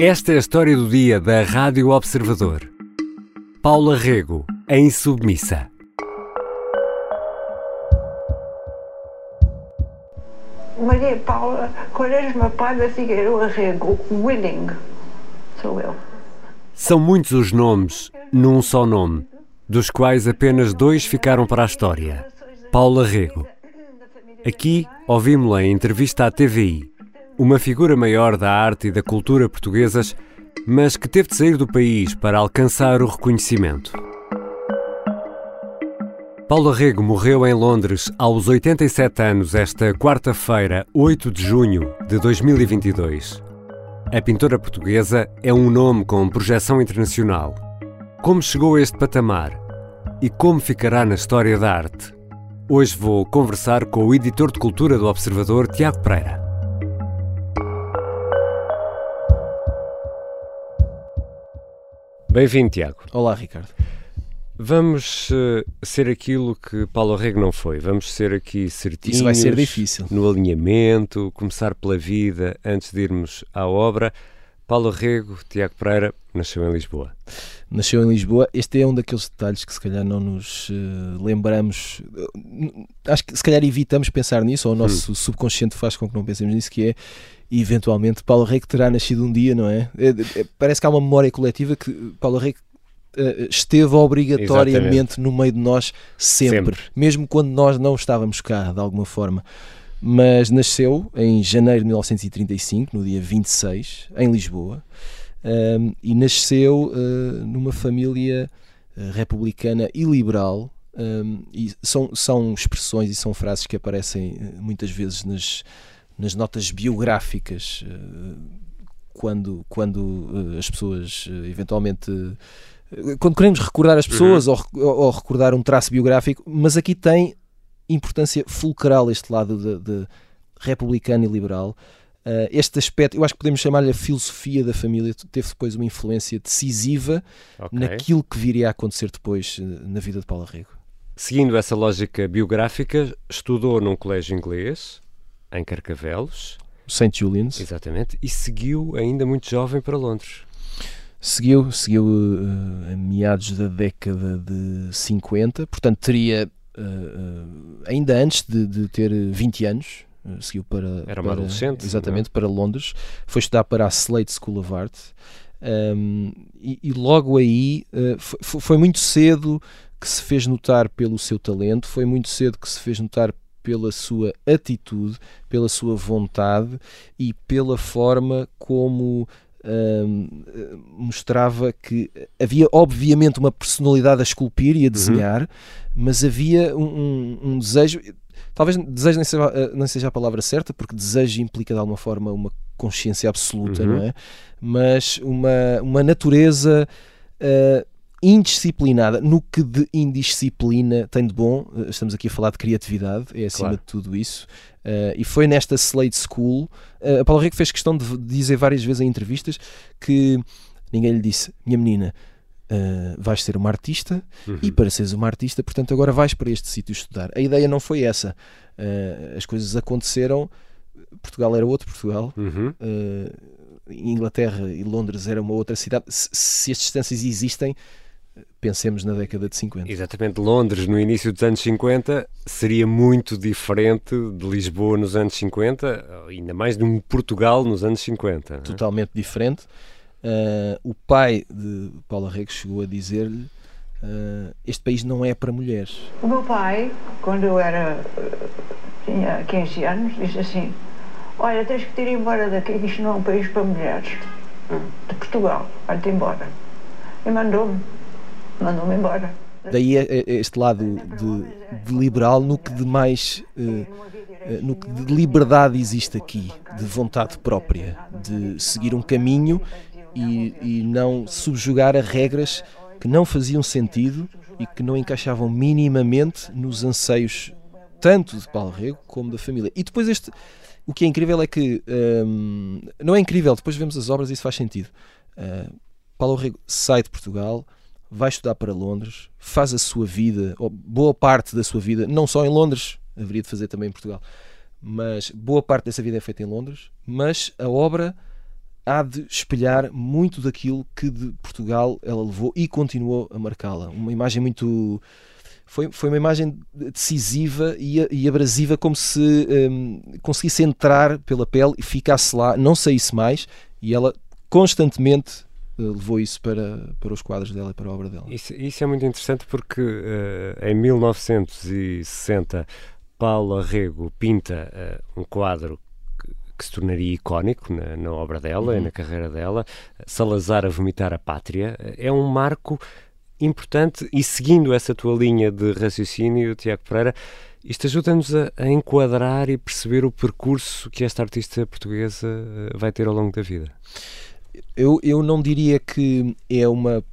Esta é a história do dia da Rádio Observador. Paula Rego, em Submissa. Maria Paula Quaresma Paiva Figueiredo Rego, Willing. Sou eu. São muitos os nomes num só nome, dos quais apenas dois ficaram para a história. Paula Rego. Aqui ouvimos-la em entrevista à TVI, uma figura maior da arte e da cultura portuguesas, mas que teve de sair do país para alcançar o reconhecimento. Paula Rego morreu em Londres aos 87 anos esta quarta-feira, 8 de junho de 2022. A pintora portuguesa é um nome com projeção internacional. Como chegou a este patamar e como ficará na história da arte? Hoje vou conversar com o editor de cultura do Observador, Tiago Pereira. Bem-vindo, Tiago. Olá, Ricardo. Vamos uh, ser aquilo que Paulo Rego não foi. Vamos ser aqui certinhos. Isso vai ser difícil. No alinhamento, começar pela vida antes de irmos à obra. Paulo Rego, Tiago Pereira, nasceu em Lisboa. Nasceu em Lisboa. Este é um daqueles detalhes que se calhar não nos uh, lembramos. Acho que se calhar evitamos pensar nisso, ou o nosso hum. subconsciente faz com que não pensemos nisso, que é eventualmente Paulo Rego terá nascido um dia, não é? é, é parece que há uma memória coletiva que Paulo Rego uh, esteve obrigatoriamente Exatamente. no meio de nós sempre, sempre, mesmo quando nós não estávamos cá, de alguma forma. Mas nasceu em janeiro de 1935, no dia 26, em Lisboa, um, ehm, e nasceu uh, numa família uh, republicana e liberal. Um, ehm, e são, são expressões e são frases que aparecem muitas vezes nas, nas notas biográficas quando, quando as pessoas eventualmente quando queremos recordar as pessoas uhum. ou, ou, recordar um traço biográfico, mas aqui tem importância fulcral este lado de, de republicano e liberal. Uh, este aspecto, eu acho que podemos chamar-lhe a filosofia da família, teve depois uma influência decisiva okay. naquilo que viria a acontecer depois uh, na vida de Paulo Rego. Seguindo essa lógica biográfica, estudou num colégio inglês, em Carcavelos. St. Julian's. Exatamente, e seguiu ainda muito jovem para Londres. Seguiu, seguiu uh, a meados da década de 50, portanto teria uh, uh, ainda antes de, de, ter 20 anos, seguiu para. Era uma para, adolescente. Exatamente, para Londres. Foi estudar para a Slade School of Art. Um, e, e, logo aí foi, foi muito cedo que se fez notar pelo seu talento, foi muito cedo que se fez notar pela sua atitude, pela sua vontade e pela forma como mostrava que havia obviamente uma personalidade a esculpir e a uhum. desenhar, uhum. mas havia um, um, um, desejo. Talvez desejo nem seja, eh, nem seja a palavra certa, porque desejo implica de alguma forma uma consciência absoluta, uhum. não é? Mas uma, uma natureza uh, indisciplinada, no que de indisciplina tem de bom, eh, estamos aqui a falar de criatividade, é acima claro. de tudo isso, uh, e foi nesta Slade School, uh, a Paulo Rico fez questão de dizer várias vezes em entrevistas que ninguém lhe disse, minha menina, uh, vais ser uma artista uhum. e para seres uma artista, portanto agora vais para este sítio estudar. A ideia não foi essa, as coisas aconteceram, Portugal era outro Portugal, uhum. Inglaterra e Londres era uma outra cidade, se, se as distâncias existem pensemos na década de 50. Exatamente, Londres no início dos anos 50 seria muito diferente de Lisboa nos anos 50, ainda mais de um Portugal nos anos 50. É? Totalmente diferente. Uh, o pai de Paula Rego chegou a dizer-lhe uh, este país não é para mulheres. O meu pai, quando eu era tinha 15 anos, disse assim olha, tens que ir embora daqui, isto não é um país para mulheres. De Portugal, vai-te embora. E mandou-me mandou-me embora. Daí é, é, este lado de, de liberal no que de mais uh, no que de liberdade existe aqui, de vontade própria, de seguir um caminho e, e não subjugar a regras que não faziam sentido e que não encaixavam minimamente nos anseios tanto de Paulo Rego como da família. E depois este, o que é incrível é que um, não é incrível, depois vemos as obras e isso faz sentido. Uh, Paulo Rego sai de Portugal, vai estudar para Londres, faz a sua vida, ou boa parte da sua vida, não só em Londres, haveria de fazer também em Portugal, mas boa parte dessa vida é feita em Londres, mas a obra há de espelhar muito daquilo que de Portugal ela levou e continuou a marcá-la. Uma imagem muito. Foi, foi uma imagem decisiva e, e abrasiva, como se um, conseguisse entrar pela pele e ficasse lá, não saísse mais, e ela constantemente levou isso para, para os quadros dela e para a obra dela. Isso, isso é muito interessante porque uh, em 1960 Paulo Arrego pinta uh, um quadro que, que, se tornaria icónico na, na obra dela uhum. e na carreira dela, Salazar a vomitar a pátria. É um marco importante e seguindo essa tua linha de raciocínio, Tiago Pereira, isto ajuda-nos a, a, enquadrar e perceber o percurso que esta artista portuguesa vai ter ao longo da vida eu, eu não diria que é uma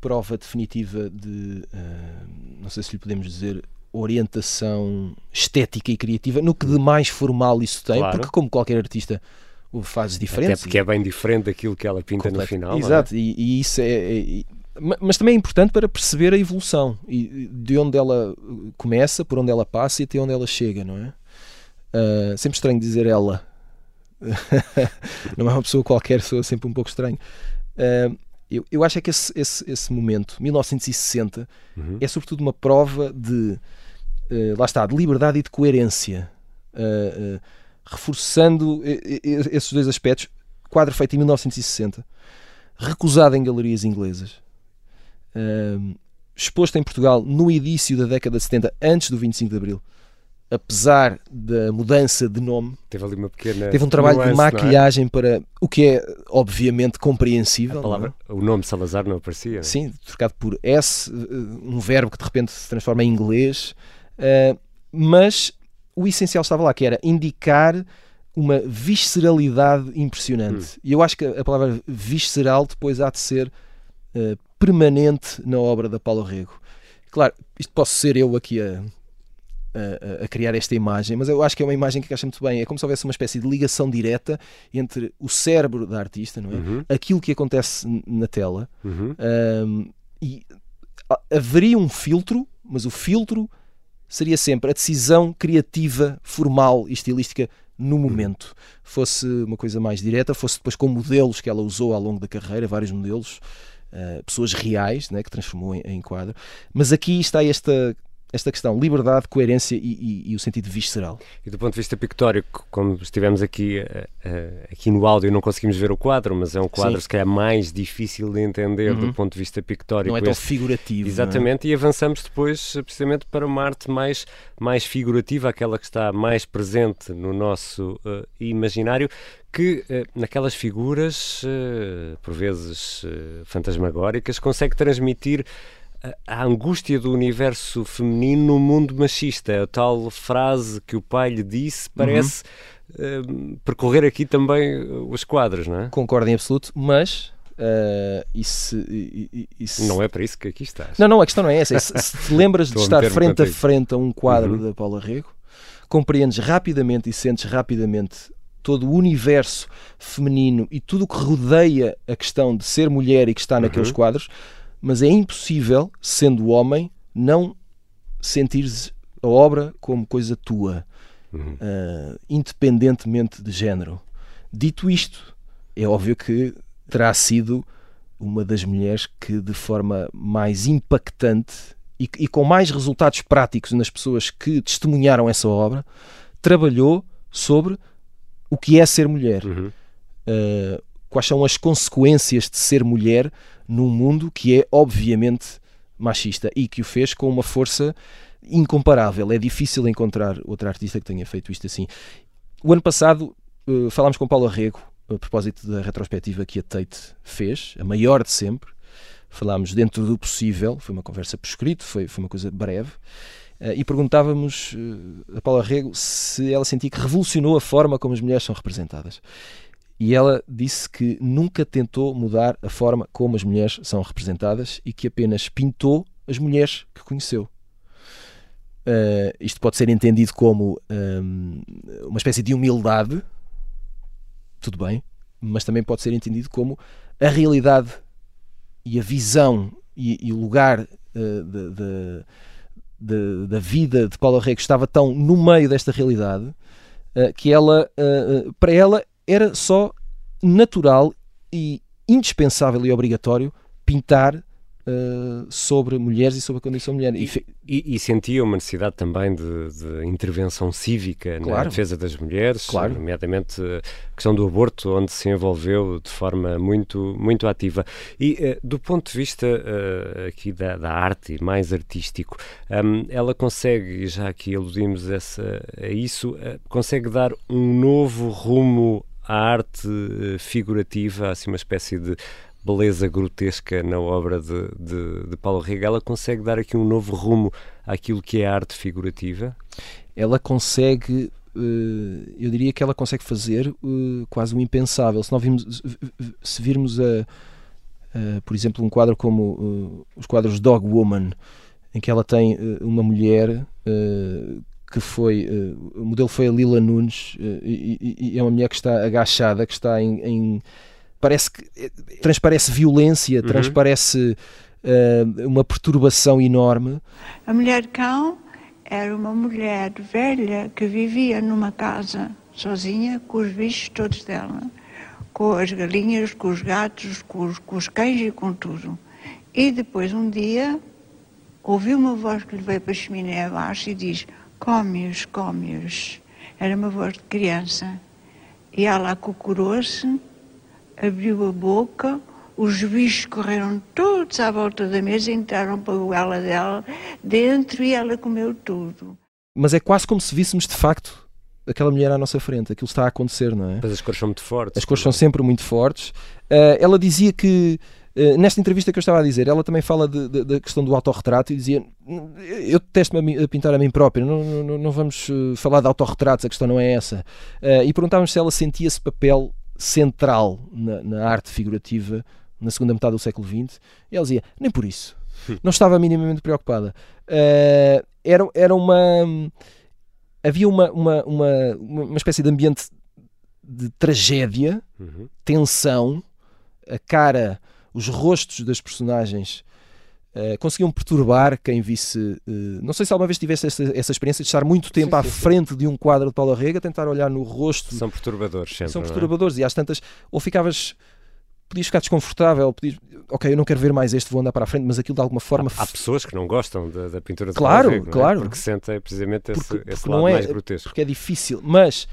prova definitiva de, uh, não sei se lhe podemos dizer, orientação estética e criativa, no que de mais formal isso tem, claro. porque como qualquer artista o faz diferente. Até porque é bem diferente daquilo que ela pinta completo. no final. Exato, é? e, e, isso é, é, mas também é importante para perceber a evolução e de onde ela começa, por onde ela passa e até onde ela chega, não é? Uh, sempre estranho dizer ela, não é uma pessoa qualquer, sou sempre um pouco estranho. Uh, eu, eu acho é que esse, esse, esse momento, 1960, uhum. é sobretudo uma prova de, uh, lá está, de liberdade e de coerência, uh, reforçando esses dois aspectos. Quadro feito em 1960, recusado em galerias inglesas, exposto em Portugal no início da década de 70, antes do 25 de Abril apesar da mudança de nome, teve ali uma pequena teve um trabalho nuance, de maquilhagem é? para o que é obviamente compreensível. Palavra, é? O nome Salazar não aparecia. É? Sim, trocado por S, eh, um verbo que de repente se transforma em inglês, uh, mas o essencial estava lá, que era indicar uma visceralidade impressionante. Hum. E eu acho que a palavra visceral depois há de ser uh, permanente na obra da Paulo Rego. Claro, isto posso ser eu aqui a a, a, criar esta imagem, mas eu acho que é uma imagem que encaixa muito bem. É como se houvesse uma espécie de ligação direta entre o cérebro da artista, não é? Uhum. Aquilo que acontece na tela, uhum. um, e haveria um filtro, mas o filtro seria sempre a decisão criativa, formal e estilística no uhum. momento. Fosse uma coisa mais direta, fosse depois com modelos que ela usou ao longo da carreira, vários modelos, uh, pessoas reais, né, que transformou em, em quadro. Mas aqui está esta esta questão, liberdade, coerência e, e, e, o sentido visceral. E do ponto de vista pictórico, como estivemos aqui, uh, uh, aqui no áudio, não conseguimos ver o quadro, mas é um quadro Sim. se calhar mais difícil de entender uhum. do ponto de vista pictórico. Não é tão figurativo. É? Exatamente, é? e avançamos depois precisamente para uma arte mais, mais figurativa, aquela que está mais presente no nosso uh, imaginário, que naquelas figuras, por vezes fantasmagóricas, consegue transmitir a angústia do universo feminino no mundo machista. A tal frase que o pai lhe disse parece uhum. uh, percorrer aqui também os quadros, não é? Concordo em absoluto, mas Uh, isso, isso, Não é para isso que aqui estás. Não, não, a questão não é essa. Se, se te lembras de estar frente a frente a um quadro uhum. da Paula Rego, compreendes rapidamente e sentes rapidamente todo o universo feminino e tudo o que rodeia a questão de ser mulher e que está naqueles uhum. quadros, mas é impossível, sendo homem, não sentir a obra como coisa tua, uhum. uh, independentemente de género. Dito isto, é óbvio que terá sido uma das mulheres que, de forma mais impactante e, e com mais resultados práticos nas pessoas que testemunharam essa obra, trabalhou sobre o que é ser mulher. Uhum. Uh, quais são as consequências de ser mulher num mundo que é obviamente machista e que o fez com uma força incomparável. É difícil encontrar outra artista que tenha feito isto assim. O ano passado uh, falámos com Paulo Arrego a propósito da retrospectiva que a Tate fez, a maior de sempre. Falámos dentro do possível, foi uma conversa por escrito, foi, foi uma coisa breve. Uh, e perguntávamos uh, a Paula Arrego se ela sentia que revolucionou a forma como as mulheres são representadas e ela disse que nunca tentou mudar a forma como as mulheres são representadas e que apenas pintou as mulheres que conheceu. Uh, isto pode ser entendido como um, uma espécie de humildade, tudo bem, mas também pode ser entendido como a realidade e a visão e, o lugar uh, de, de, de, da vida de Paula Rego estava tão no meio desta realidade uh, que ela, para ela, era só natural e indispensável e obrigatório pintar Uh, sobre mulheres e sobre a condição mulher. E, e, e, sentia uma necessidade também de, de intervenção cívica claro. na defesa das mulheres, claro. nomeadamente a questão do aborto, onde se envolveu de forma muito, muito ativa. E uh, do ponto de vista uh, aqui da, da, arte, mais artístico, um, ela consegue, já aqui aludimos essa, a isso, consegue dar um novo rumo à arte figurativa, assim uma espécie de beleza grotesca na obra de, de, de Paulo Rega, ela consegue dar aqui um novo rumo àquilo que é a arte figurativa? Ela consegue Uh, eu diria que ela consegue fazer uh, quase o um impensável. Se, nós vimos, se virmos, a, uh, por exemplo, um quadro como os quadros Dog Woman, em que ela tem uma mulher que foi. o modelo foi a Lila Nunes, e, e, é uma mulher que está agachada, que está em, em parece que eh, transparece violência, uhum. transparece uh, uma perturbação enorme. A mulher cão era uma mulher velha que vivia numa casa sozinha com os bichos todos dela, com as galinhas, com os gatos, com os, com os cães e com tudo. E depois um dia ouviu uma voz que lhe veio para a chaminé abaixo e diz: Come-os, come-os. Era uma voz de criança. E ela acucurou-se abriu a boca, os bichos correram todos à volta da mesa, entraram para a goela dela dentro e ela comeu tudo. Mas é quase como se víssemos de facto aquela mulher à nossa frente, aquilo está a acontecer, não é? Mas as cores são muito fortes. As cores são sempre muito fortes. Uh, ela dizia que, uh, nesta entrevista que eu estava a dizer, ela também fala da questão do autorretrato e dizia: Eu detesto-me a, a, pintar a mim própria, não, não, não vamos uh, falar de autorretratos, a questão não é essa. e perguntávamos se ela sentia esse papel central na, na, arte figurativa na segunda metade do século XX. E ela dizia, nem por isso. Hum. Não estava minimamente preocupada. Uh, era, era uma. Havia uma, uma, uma, uma espécie de ambiente de tragédia, uhum. tensão, a cara, os rostos das personagens Uh, conseguiam perturbar quem visse. Uh, não sei se alguma vez tivesse essa, essa experiência de estar muito tempo sim, à sim, frente sim. de um quadro de Paulo Rega, tentar olhar no rosto. São perturbadores, sempre. São é? perturbadores, é? e às tantas, ou ficavas. Podias ficar desconfortável, podias, ok, eu não quero ver mais este, vou andar para a frente, mas aquilo de alguma forma. Há, há pessoas que não gostam da, da pintura de claro, Paulo Rega, claro. É? porque sentem precisamente esse, porque, esse lado é, mais grotesco. Porque é difícil, mas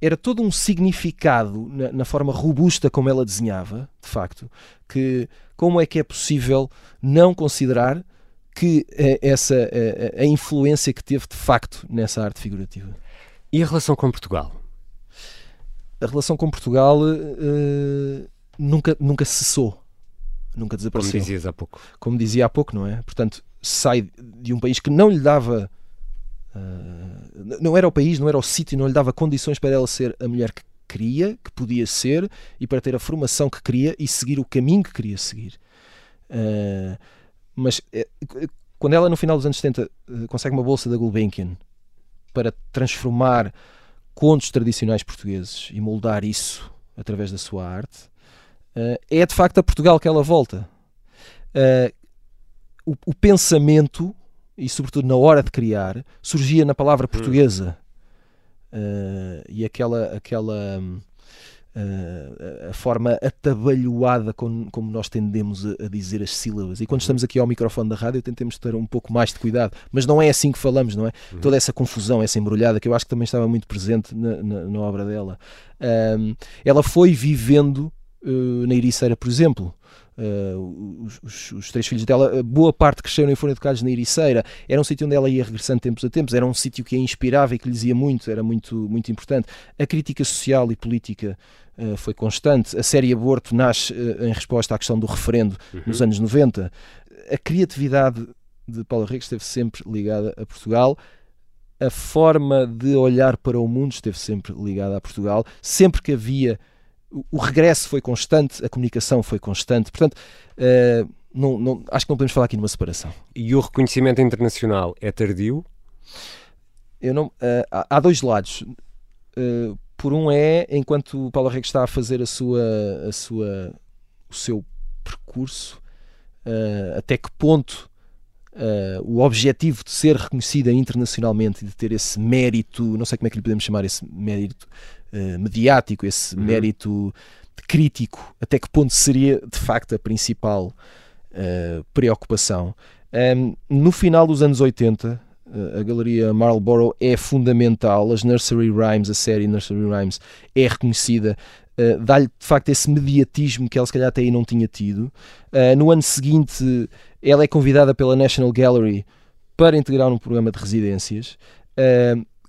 era todo um significado na, na, forma robusta como ela desenhava, de facto, que como é que é possível não considerar que eh, essa a, eh, a, influência que teve de facto nessa arte figurativa. E a relação com Portugal? A relação com Portugal uh, nunca, nunca cessou, nunca desapareceu. Como dizias há pouco. Como dizia há pouco, não é? Portanto, sai de um país que não lhe dava Uh, não era o país, não era o sítio, não lhe dava condições para ela ser a mulher que queria, que podia ser e para ter a formação que queria e seguir o caminho que queria seguir. Uh, mas uh, quando ela no final dos anos 70 consegue uma bolsa da Gulbenkian para transformar contos tradicionais portugueses e moldar isso através da sua arte, é de facto a Portugal que ela volta. O, o pensamento e sobretudo na hora de criar, surgia na palavra hum. portuguesa. Uh, e aquela, aquela uh, a forma atabalhoada como, como nós tendemos a, a, dizer as sílabas. E quando uhum. estamos aqui ao microfone da rádio, tentemos ter um pouco mais de cuidado. Mas não é assim que falamos, não é? Uhum. Toda essa confusão, essa embrulhada, que eu acho que também estava muito presente na, na, na obra dela. ela foi vivendo uh, na Ericeira, por exemplo. Uh, os, os, os, três filhos dela, boa parte cresceram e foram educados na Ericeira. Era um sítio onde ela ia regressando tempos a tempos, era um sítio que a inspirava e que lhes ia muito, era muito, muito importante. A crítica social e política uh, foi constante. A série Aborto nasce uh, em resposta à questão do referendo uhum. nos anos 90. A criatividade de Paulo Henrique esteve sempre ligada a Portugal. A forma de olhar para o mundo esteve sempre ligada a Portugal. Sempre que havia o regresso foi constante, a comunicação foi constante, portanto, uh, não, não, acho que não podemos falar aqui numa separação. E o reconhecimento internacional é tardio? Eu não, uh, há, dois lados. Uh, por um é, enquanto o Paulo Henrique está a fazer a sua, a sua, o seu percurso, até que ponto o objetivo de ser reconhecida internacionalmente e de ter esse mérito, não sei como é que lhe podemos chamar esse mérito uh, mediático, esse uhum. mérito crítico até que ponto seria de facto a principal uh, preocupação. Um, no final dos anos 80, uh, a galeria Marlborough é fundamental, as Nursery Rhymes, a série Nursery Rhymes, é reconhecida. Uh, dá-lhe de facto esse mediatismo que ela se calhar até aí não tinha tido. no ano seguinte, ela é convidada pela National Gallery para integrar um programa de residências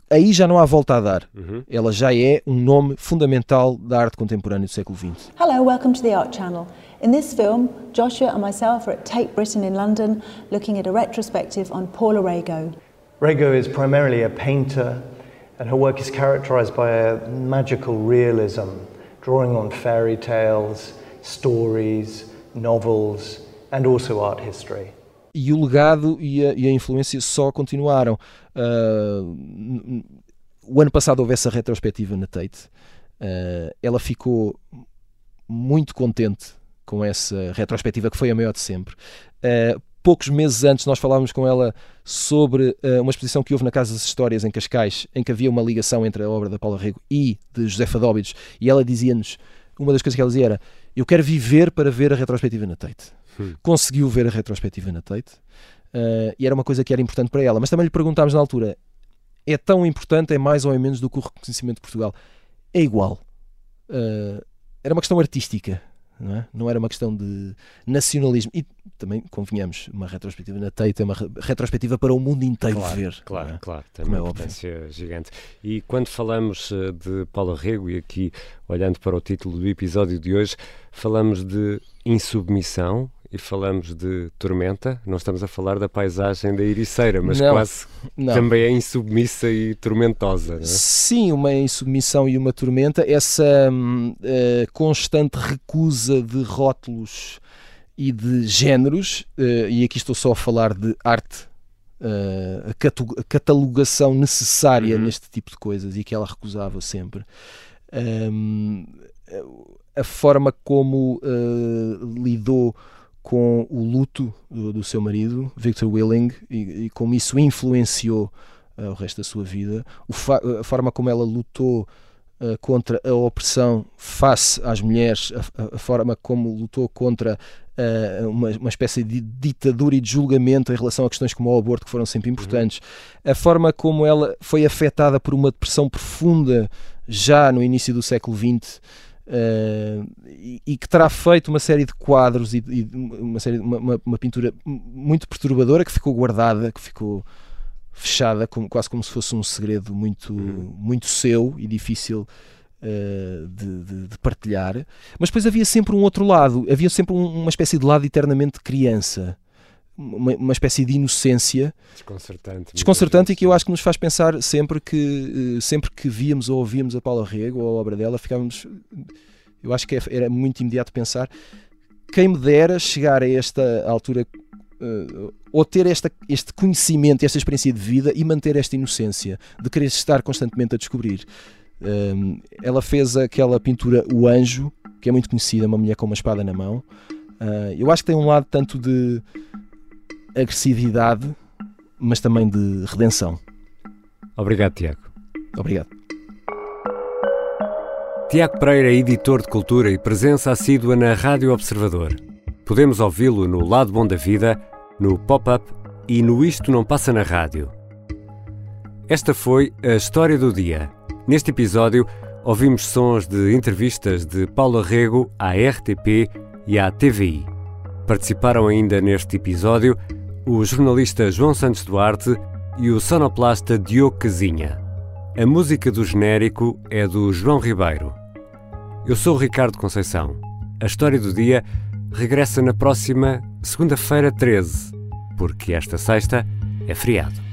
aí já não há volta a dar. Uhum. Ela já é um nome fundamental da arte contemporânea do século XX. Hello, welcome to the Art Channel. In this film, Joshua and myself are at Tate Britain in London looking at a retrospective on Paula Rego. Rego is primarily a painter and her work is characterized by a magical realism, drawing on fairy tales, stories, novels and also art history e o legado e a, e a influência só continuaram. Uh, o ano passado houve essa retrospectiva na Tate. Uh, ela ficou muito contente com essa retrospectiva que foi a maior de sempre. Uh, poucos meses antes nós falávamos com ela sobre uh, uma exposição que houve na Casa das Histórias em Cascais, em que havia uma ligação entre a obra da Paula Rego e de José Fadóbidos, e ela dizia-nos, uma das coisas que ela dizia era, eu quero viver para ver a retrospectiva na Tate. Hum. Conseguiu ver a retrospectiva na Tate uh, e era uma coisa que era importante para ela. Mas também lhe perguntámos na altura: é tão importante, é mais ou é menos do que o reconhecimento de Portugal? É igual. Uh, era uma questão artística. Não, é? não, era uma questão de nacionalismo. E também, convenhamos, uma retrospectiva na Tate é uma retrospectiva para o mundo inteiro claro, ver. Claro, é? claro, tem Como uma é importância gigante. E quando falamos eh, de Paula Rego, e aqui olhando para o título do episódio de hoje, falamos de insubmissão, e falamos de tormenta, não estamos a falar da paisagem da Ericeira, mas não, quase não. também é insubmissa e tormentosa. Não é? Sim, uma insubmissão e uma tormenta, essa uh, constante recusa de rótulos e de géneros, uh, e aqui estou só a falar de arte, uh, a catalogação necessária uhum. neste tipo de coisas e que ela recusava sempre. Um, a forma como lidou com o luto do, do seu marido, Victor Willing, e, e como isso influenciou uh, o resto da sua vida, a forma como ela lutou uh, contra a opressão face às mulheres, a, a forma como lutou contra uh, uma, uma espécie de ditadura e de julgamento em relação a questões como o aborto, que foram sempre importantes, uhum. a forma como ela foi afetada por uma depressão profunda já no início do século XX Uh, e, e, que terá feito uma série de quadros e, e uma, série, uma, uma, uma, pintura muito perturbadora que ficou guardada, que ficou fechada, como, quase como se fosse um segredo muito, uhum. muito seu e difícil uh, de, de, de, partilhar. Mas depois havia sempre um outro lado, havia sempre um, uma espécie de lado eternamente criança. Uma, uma, espécie de inocência desconcertante, desconcertante e que eu acho que nos faz pensar sempre que eh, sempre que víamos ou ouvíamos a Paula Rego ou a obra dela ficávamos eu acho que é, era muito imediato pensar quem me dera chegar a esta altura uh, ou ter esta, este conhecimento, esta experiência de vida e manter esta inocência de querer estar constantemente a descobrir. Um, ela fez aquela pintura O Anjo, que é muito conhecida, uma mulher com uma espada na mão. Uh, eu acho que tem um lado tanto de agressividade, mas também de redenção. Obrigado, Tiago. Obrigado. Tiago Pereira é editor de cultura e presença assídua na Rádio Observador. Podemos ouvi-lo no Lado Bom da Vida, no Pop-Up e no Isto Não Passa na Rádio. Esta foi a história do dia. Neste episódio, ouvimos sons de entrevistas de Paula Rego à RTP e à TVI. Participaram ainda neste episódio o jornalista João Santos Duarte e o sonoplasta Diogo Casinha. A música do genérico é do João Ribeiro. Eu sou Ricardo Conceição. A história do dia regressa na próxima segunda-feira 13, porque esta sexta é feriado.